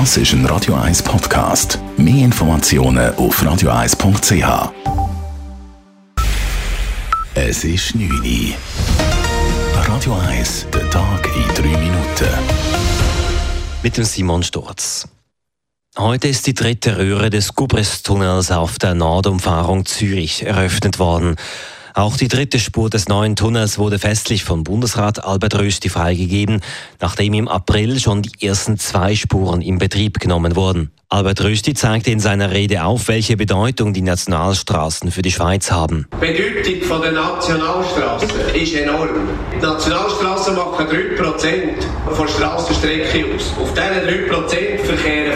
Das ist ein Radio 1 Podcast. Mehr Informationen auf radio1.ch. Es ist 9 Uhr. Radio 1, der Tag in 3 Minuten. Mit dem Simon Sturz. Heute ist die dritte Röhre des Gubris-Tunnels auf der Nordumfahrung Zürich eröffnet worden. Auch die dritte Spur des neuen Tunnels wurde festlich von Bundesrat Albert Rösti freigegeben, nachdem im April schon die ersten zwei Spuren in Betrieb genommen wurden. Albert Rösti zeigte in seiner Rede auf, welche Bedeutung die Nationalstraßen für die Schweiz haben. Die Bedeutung der Nationalstraßen ist enorm. Die Nationalstraßen machen 3% von Strassenstrecke aus. Auf diesen 3% verkehren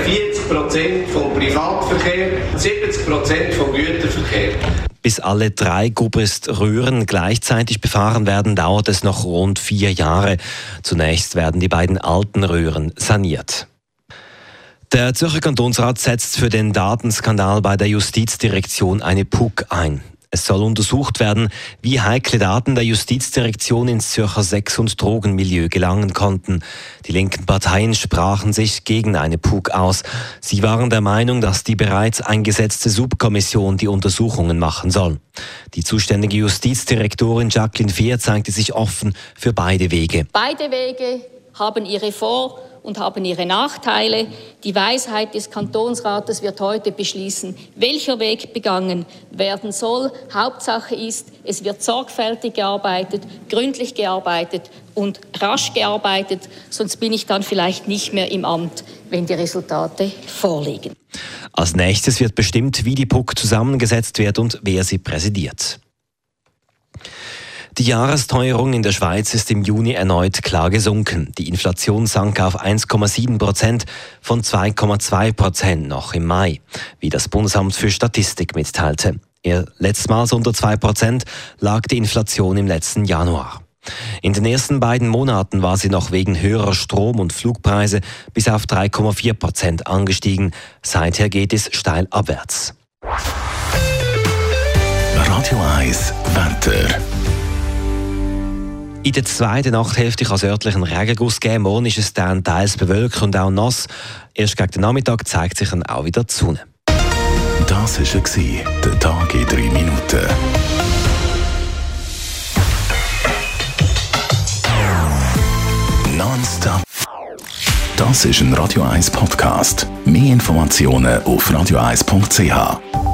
40% vom Privatverkehr, 70% vom Güterverkehr. Bis alle drei Gubrist-Röhren gleichzeitig befahren werden, dauert es noch rund vier Jahre. Zunächst werden die beiden alten Röhren saniert. Der Zürcher Kantonsrat setzt für den Datenskandal bei der Justizdirektion eine PUC ein. Es soll untersucht werden, wie heikle Daten der Justizdirektion ins Zürcher Sex- und Drogenmilieu gelangen konnten. Die linken Parteien sprachen sich gegen eine PUC aus. Sie waren der Meinung, dass die bereits eingesetzte Subkommission die Untersuchungen machen soll. Die zuständige Justizdirektorin Jacqueline Fehr zeigte sich offen für beide Wege. Beide Wege haben ihre Vor- und haben ihre Nachteile. Die Weisheit des Kantonsrates wird heute beschließen, welcher Weg begangen werden soll. Hauptsache ist, es wird sorgfältig gearbeitet, gründlich gearbeitet und rasch gearbeitet, sonst bin ich dann vielleicht nicht mehr im Amt, wenn die Resultate vorliegen. Als nächstes wird bestimmt, wie die PUC zusammengesetzt wird und wer sie präsidiert. Die Jahresteuerung in der Schweiz ist im Juni erneut klar gesunken. Die Inflation sank auf 1,7 Prozent von 2,2 Prozent noch im Mai, wie das Bundesamt für Statistik mitteilte. Letztmals unter 2 Prozent lag die Inflation im letzten Januar. In den ersten beiden Monaten war sie noch wegen höherer Strom- und Flugpreise bis auf 3,4 Prozent angestiegen. Seither geht es steil abwärts. Radio 1, Wetter. In der zweiten Nachthälfte kann es örtlichen Regenguss geben. Morgen ist es dann teils bewölkt und auch nass. Erst gegen den Nachmittag zeigt sich dann auch wieder die Sonne. Das war der Tag in drei Minuten. Nonstop. Das ist ein Radio 1 Podcast. Mehr Informationen auf radio1.ch.